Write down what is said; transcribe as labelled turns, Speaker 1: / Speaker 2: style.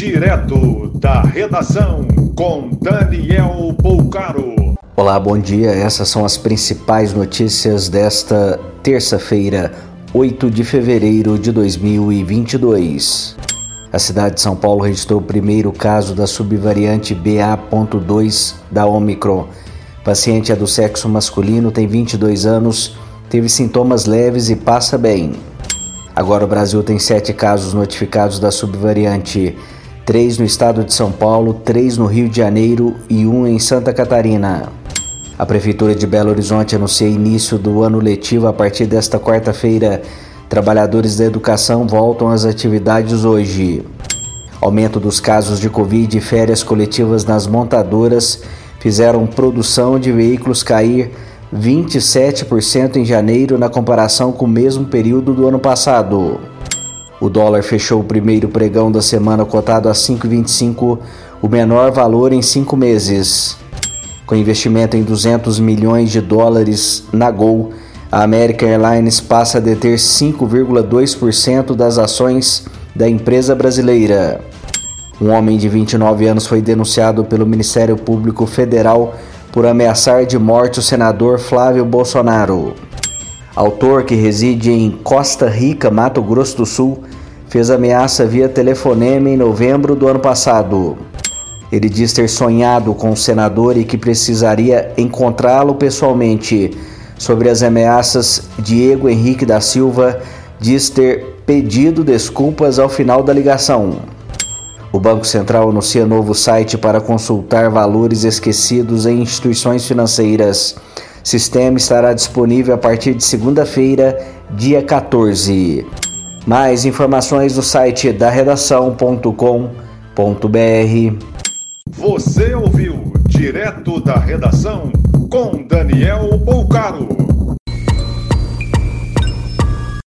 Speaker 1: Direto da redação com Daniel Poucaro.
Speaker 2: Olá, bom dia. Essas são as principais notícias desta terça-feira, 8 de fevereiro de 2022. A cidade de São Paulo registrou o primeiro caso da subvariante BA.2 da Omicron. O paciente é do sexo masculino, tem 22 anos, teve sintomas leves e passa bem. Agora o Brasil tem sete casos notificados da subvariante, três no estado de São Paulo, três no Rio de Janeiro e um em Santa Catarina. A Prefeitura de Belo Horizonte anuncia início do ano letivo a partir desta quarta-feira. Trabalhadores da educação voltam às atividades hoje. Aumento dos casos de Covid e férias coletivas nas montadoras fizeram produção de veículos cair 27% em janeiro na comparação com o mesmo período do ano passado. O dólar fechou o primeiro pregão da semana cotado a 5,25, o menor valor em cinco meses. Com investimento em 200 milhões de dólares na Gol, a American Airlines passa a deter 5,2% das ações da empresa brasileira. Um homem de 29 anos foi denunciado pelo Ministério Público Federal por ameaçar de morte o senador Flávio Bolsonaro. Autor que reside em Costa Rica, Mato Grosso do Sul, fez ameaça via telefonema em novembro do ano passado. Ele diz ter sonhado com o senador e que precisaria encontrá-lo pessoalmente. Sobre as ameaças, Diego Henrique da Silva diz ter pedido desculpas ao final da ligação. O Banco Central anuncia novo site para consultar valores esquecidos em instituições financeiras. Sistema estará disponível a partir de segunda-feira, dia 14. Mais informações no site da redação.com.br.
Speaker 1: Você ouviu direto da redação com Daniel Bolcaro.